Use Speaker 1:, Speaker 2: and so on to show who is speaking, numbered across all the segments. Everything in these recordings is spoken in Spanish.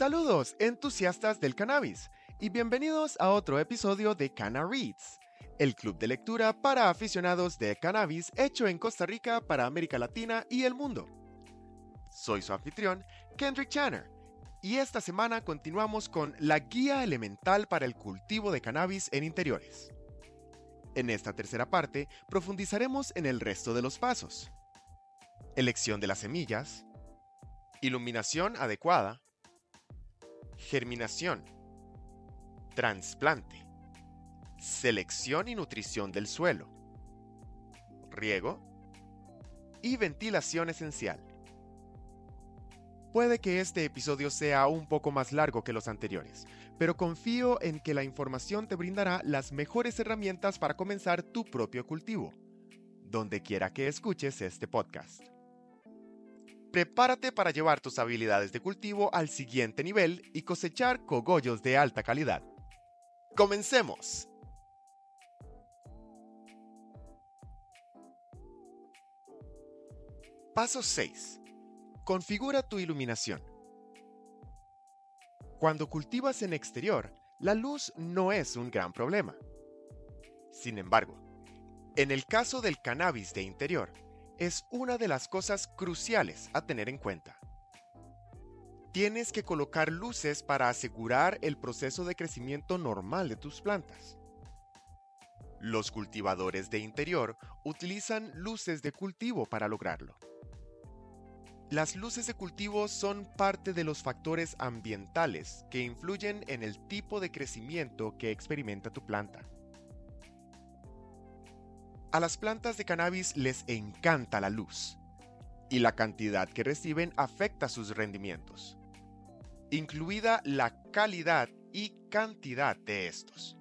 Speaker 1: Saludos, entusiastas del cannabis, y bienvenidos a otro episodio de Canna Reads, el club de lectura para aficionados de cannabis hecho en Costa Rica para América Latina y el mundo. Soy su anfitrión, Kendrick Channer, y esta semana continuamos con la guía elemental para el cultivo de cannabis en interiores. En esta tercera parte profundizaremos en el resto de los pasos. Elección de las semillas, iluminación adecuada, germinación, trasplante, selección y nutrición del suelo, riego y ventilación esencial. Puede que este episodio sea un poco más largo que los anteriores, pero confío en que la información te brindará las mejores herramientas para comenzar tu propio cultivo, donde quiera que escuches este podcast. Prepárate para llevar tus habilidades de cultivo al siguiente nivel y cosechar cogollos de alta calidad. ¡Comencemos! Paso 6. Configura tu iluminación. Cuando cultivas en exterior, la luz no es un gran problema. Sin embargo, en el caso del cannabis de interior, es una de las cosas cruciales a tener en cuenta. Tienes que colocar luces para asegurar el proceso de crecimiento normal de tus plantas. Los cultivadores de interior utilizan luces de cultivo para lograrlo. Las luces de cultivo son parte de los factores ambientales que influyen en el tipo de crecimiento que experimenta tu planta. A las plantas de cannabis les encanta la luz y la cantidad que reciben afecta sus rendimientos, incluida la calidad y cantidad de estos.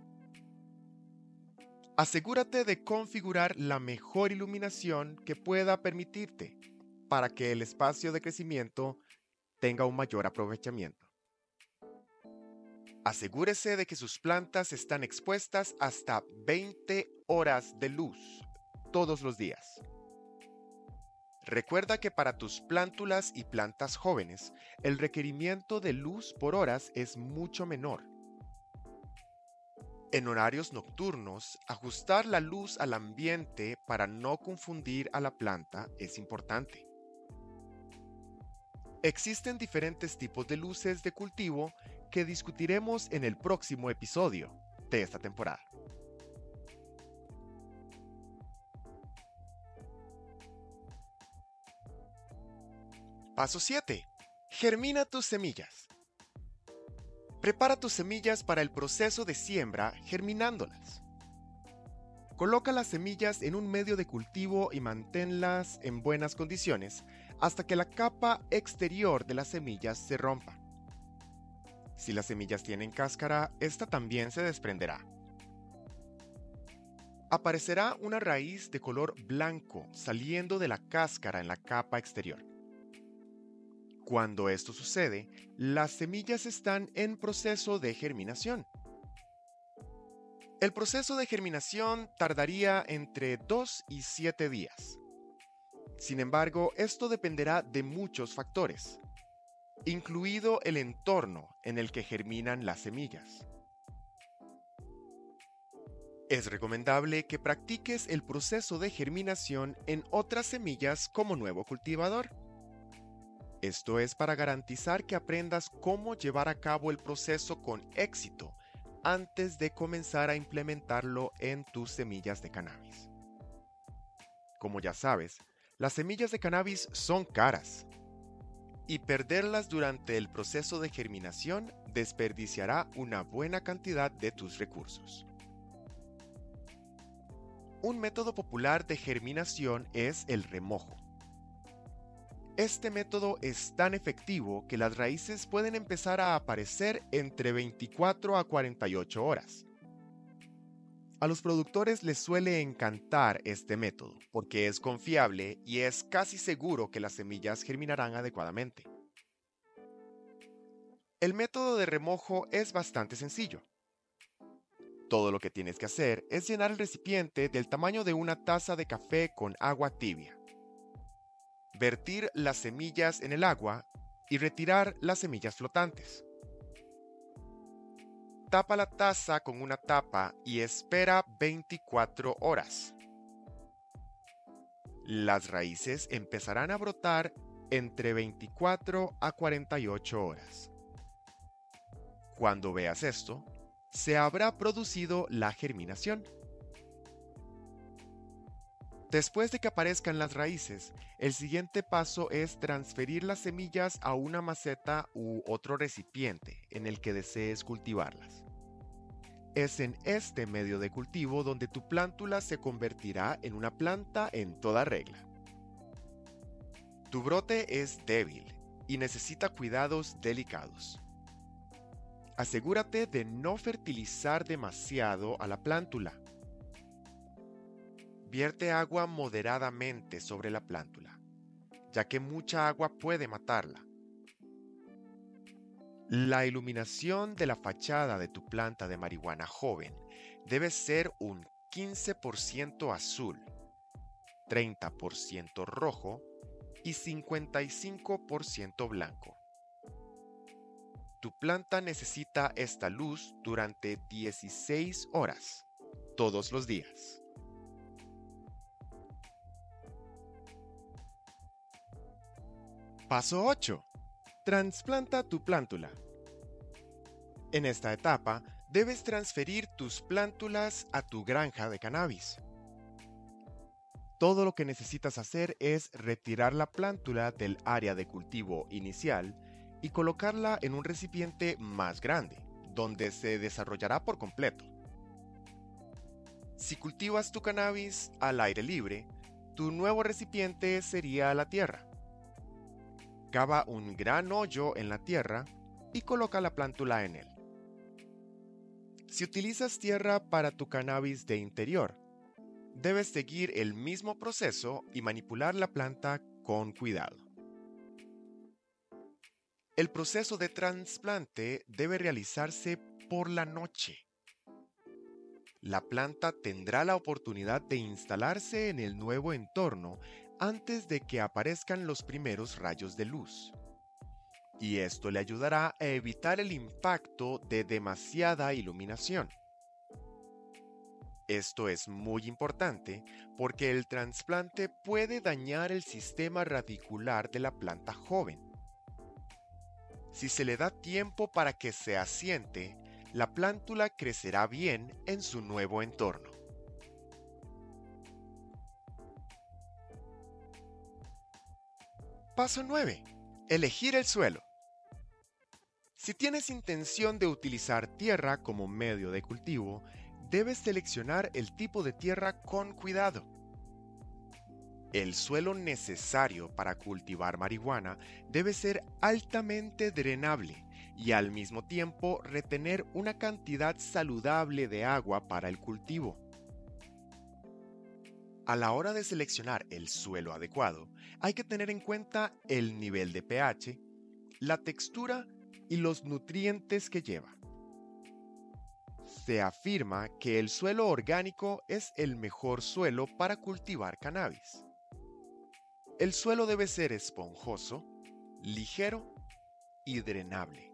Speaker 1: Asegúrate de configurar la mejor iluminación que pueda permitirte para que el espacio de crecimiento tenga un mayor aprovechamiento. Asegúrese de que sus plantas están expuestas hasta 20 horas de luz todos los días. Recuerda que para tus plántulas y plantas jóvenes, el requerimiento de luz por horas es mucho menor. En horarios nocturnos, ajustar la luz al ambiente para no confundir a la planta es importante. Existen diferentes tipos de luces de cultivo que discutiremos en el próximo episodio de esta temporada. Paso 7. Germina tus semillas. Prepara tus semillas para el proceso de siembra germinándolas. Coloca las semillas en un medio de cultivo y manténlas en buenas condiciones hasta que la capa exterior de las semillas se rompa. Si las semillas tienen cáscara, esta también se desprenderá. Aparecerá una raíz de color blanco saliendo de la cáscara en la capa exterior. Cuando esto sucede, las semillas están en proceso de germinación. El proceso de germinación tardaría entre 2 y 7 días. Sin embargo, esto dependerá de muchos factores, incluido el entorno en el que germinan las semillas. Es recomendable que practiques el proceso de germinación en otras semillas como nuevo cultivador. Esto es para garantizar que aprendas cómo llevar a cabo el proceso con éxito antes de comenzar a implementarlo en tus semillas de cannabis. Como ya sabes, las semillas de cannabis son caras y perderlas durante el proceso de germinación desperdiciará una buena cantidad de tus recursos. Un método popular de germinación es el remojo. Este método es tan efectivo que las raíces pueden empezar a aparecer entre 24 a 48 horas. A los productores les suele encantar este método porque es confiable y es casi seguro que las semillas germinarán adecuadamente. El método de remojo es bastante sencillo. Todo lo que tienes que hacer es llenar el recipiente del tamaño de una taza de café con agua tibia. Vertir las semillas en el agua y retirar las semillas flotantes. Tapa la taza con una tapa y espera 24 horas. Las raíces empezarán a brotar entre 24 a 48 horas. Cuando veas esto, se habrá producido la germinación. Después de que aparezcan las raíces, el siguiente paso es transferir las semillas a una maceta u otro recipiente en el que desees cultivarlas. Es en este medio de cultivo donde tu plántula se convertirá en una planta en toda regla. Tu brote es débil y necesita cuidados delicados. Asegúrate de no fertilizar demasiado a la plántula Vierte agua moderadamente sobre la plántula, ya que mucha agua puede matarla. La iluminación de la fachada de tu planta de marihuana joven debe ser un 15% azul, 30% rojo y 55% blanco. Tu planta necesita esta luz durante 16 horas, todos los días. Paso 8. Transplanta tu plántula. En esta etapa, debes transferir tus plántulas a tu granja de cannabis. Todo lo que necesitas hacer es retirar la plántula del área de cultivo inicial y colocarla en un recipiente más grande, donde se desarrollará por completo. Si cultivas tu cannabis al aire libre, tu nuevo recipiente sería la tierra. Cava un gran hoyo en la tierra y coloca la plántula en él. Si utilizas tierra para tu cannabis de interior, debes seguir el mismo proceso y manipular la planta con cuidado. El proceso de trasplante debe realizarse por la noche. La planta tendrá la oportunidad de instalarse en el nuevo entorno antes de que aparezcan los primeros rayos de luz. Y esto le ayudará a evitar el impacto de demasiada iluminación. Esto es muy importante porque el trasplante puede dañar el sistema radicular de la planta joven. Si se le da tiempo para que se asiente, la plántula crecerá bien en su nuevo entorno. Paso 9. Elegir el suelo. Si tienes intención de utilizar tierra como medio de cultivo, debes seleccionar el tipo de tierra con cuidado. El suelo necesario para cultivar marihuana debe ser altamente drenable y al mismo tiempo retener una cantidad saludable de agua para el cultivo. A la hora de seleccionar el suelo adecuado, hay que tener en cuenta el nivel de pH, la textura y los nutrientes que lleva. Se afirma que el suelo orgánico es el mejor suelo para cultivar cannabis. El suelo debe ser esponjoso, ligero y drenable.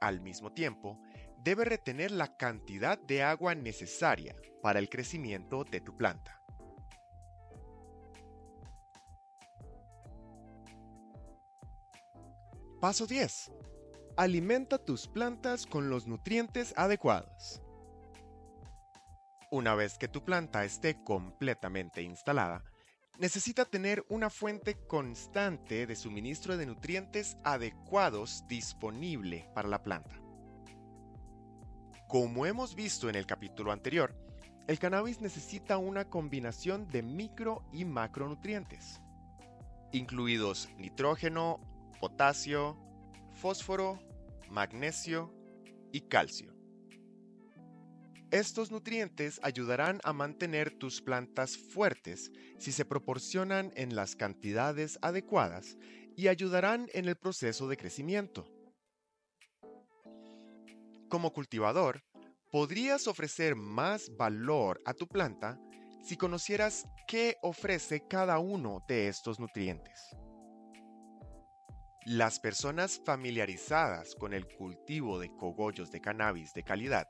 Speaker 1: Al mismo tiempo, debe retener la cantidad de agua necesaria para el crecimiento de tu planta. Paso 10. Alimenta tus plantas con los nutrientes adecuados. Una vez que tu planta esté completamente instalada, necesita tener una fuente constante de suministro de nutrientes adecuados disponible para la planta. Como hemos visto en el capítulo anterior, el cannabis necesita una combinación de micro y macronutrientes, incluidos nitrógeno, potasio, fósforo, magnesio y calcio. Estos nutrientes ayudarán a mantener tus plantas fuertes si se proporcionan en las cantidades adecuadas y ayudarán en el proceso de crecimiento. Como cultivador, podrías ofrecer más valor a tu planta si conocieras qué ofrece cada uno de estos nutrientes. Las personas familiarizadas con el cultivo de cogollos de cannabis de calidad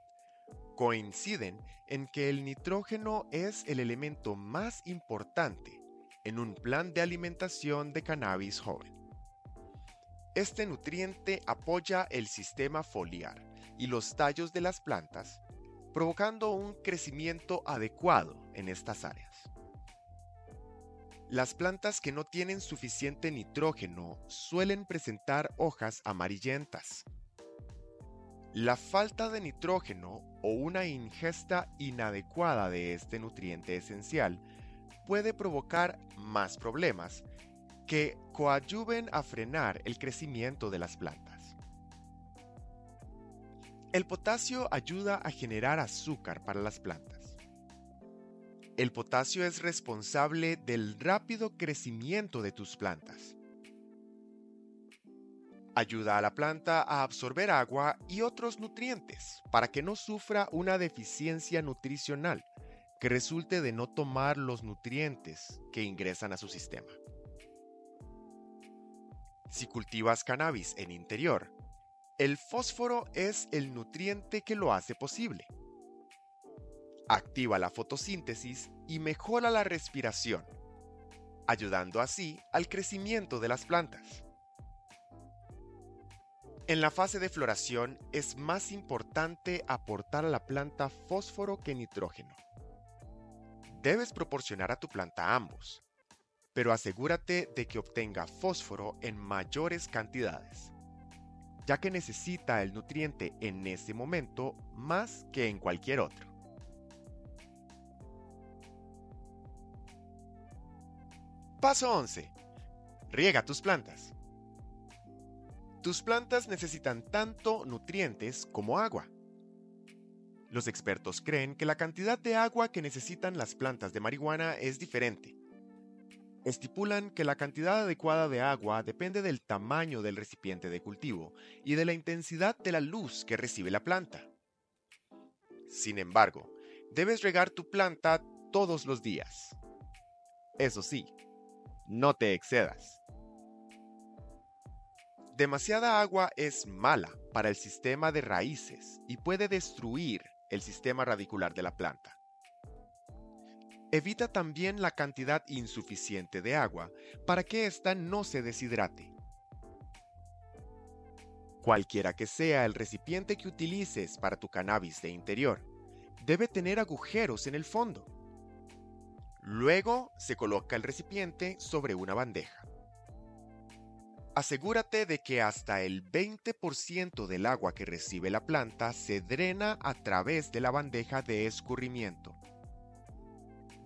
Speaker 1: coinciden en que el nitrógeno es el elemento más importante en un plan de alimentación de cannabis joven. Este nutriente apoya el sistema foliar y los tallos de las plantas, provocando un crecimiento adecuado en estas áreas. Las plantas que no tienen suficiente nitrógeno suelen presentar hojas amarillentas. La falta de nitrógeno o una ingesta inadecuada de este nutriente esencial puede provocar más problemas que coadyuven a frenar el crecimiento de las plantas. El potasio ayuda a generar azúcar para las plantas el potasio es responsable del rápido crecimiento de tus plantas. Ayuda a la planta a absorber agua y otros nutrientes para que no sufra una deficiencia nutricional que resulte de no tomar los nutrientes que ingresan a su sistema. Si cultivas cannabis en interior, el fósforo es el nutriente que lo hace posible activa la fotosíntesis y mejora la respiración, ayudando así al crecimiento de las plantas. En la fase de floración es más importante aportar a la planta fósforo que nitrógeno. Debes proporcionar a tu planta ambos, pero asegúrate de que obtenga fósforo en mayores cantidades, ya que necesita el nutriente en ese momento más que en cualquier otro. Paso 11. Riega tus plantas. Tus plantas necesitan tanto nutrientes como agua. Los expertos creen que la cantidad de agua que necesitan las plantas de marihuana es diferente. Estipulan que la cantidad adecuada de agua depende del tamaño del recipiente de cultivo y de la intensidad de la luz que recibe la planta. Sin embargo, debes regar tu planta todos los días. Eso sí, no te excedas. Demasiada agua es mala para el sistema de raíces y puede destruir el sistema radicular de la planta. Evita también la cantidad insuficiente de agua para que ésta no se deshidrate. Cualquiera que sea el recipiente que utilices para tu cannabis de interior, debe tener agujeros en el fondo Luego se coloca el recipiente sobre una bandeja. Asegúrate de que hasta el 20% del agua que recibe la planta se drena a través de la bandeja de escurrimiento.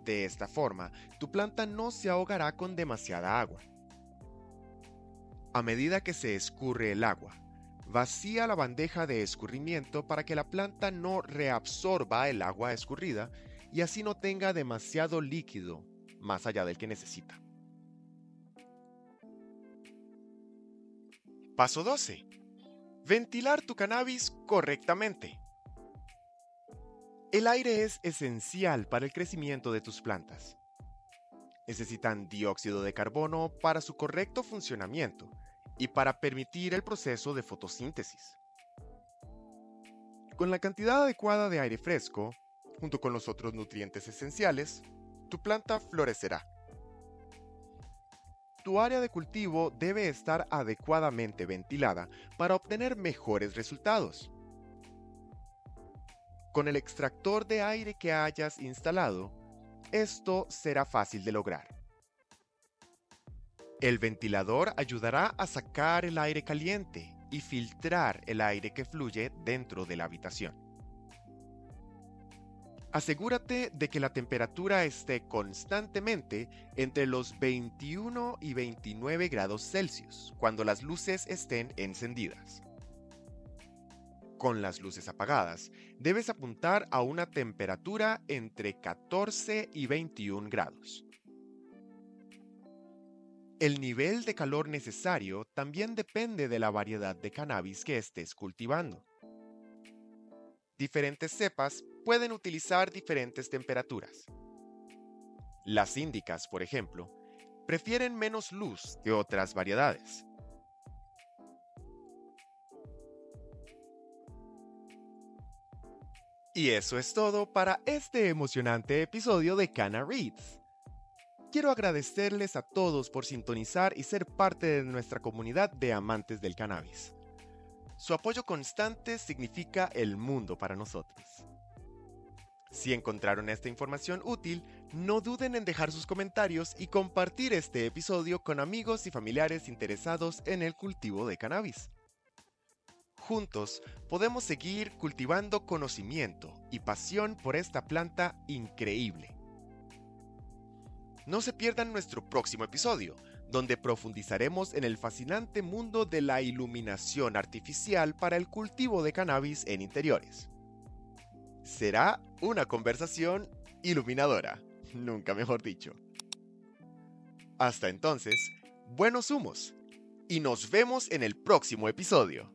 Speaker 1: De esta forma, tu planta no se ahogará con demasiada agua. A medida que se escurre el agua, vacía la bandeja de escurrimiento para que la planta no reabsorba el agua escurrida y así no tenga demasiado líquido más allá del que necesita. Paso 12. Ventilar tu cannabis correctamente. El aire es esencial para el crecimiento de tus plantas. Necesitan dióxido de carbono para su correcto funcionamiento y para permitir el proceso de fotosíntesis. Con la cantidad adecuada de aire fresco, junto con los otros nutrientes esenciales, tu planta florecerá. Tu área de cultivo debe estar adecuadamente ventilada para obtener mejores resultados. Con el extractor de aire que hayas instalado, esto será fácil de lograr. El ventilador ayudará a sacar el aire caliente y filtrar el aire que fluye dentro de la habitación. Asegúrate de que la temperatura esté constantemente entre los 21 y 29 grados Celsius cuando las luces estén encendidas. Con las luces apagadas, debes apuntar a una temperatura entre 14 y 21 grados. El nivel de calor necesario también depende de la variedad de cannabis que estés cultivando. Diferentes cepas pueden utilizar diferentes temperaturas. Las índicas, por ejemplo, prefieren menos luz que otras variedades. Y eso es todo para este emocionante episodio de Cana Reads. Quiero agradecerles a todos por sintonizar y ser parte de nuestra comunidad de amantes del cannabis. Su apoyo constante significa el mundo para nosotros. Si encontraron esta información útil, no duden en dejar sus comentarios y compartir este episodio con amigos y familiares interesados en el cultivo de cannabis. Juntos podemos seguir cultivando conocimiento y pasión por esta planta increíble. No se pierdan nuestro próximo episodio, donde profundizaremos en el fascinante mundo de la iluminación artificial para el cultivo de cannabis en interiores. Será una conversación iluminadora, nunca mejor dicho. Hasta entonces, buenos humos y nos vemos en el próximo episodio.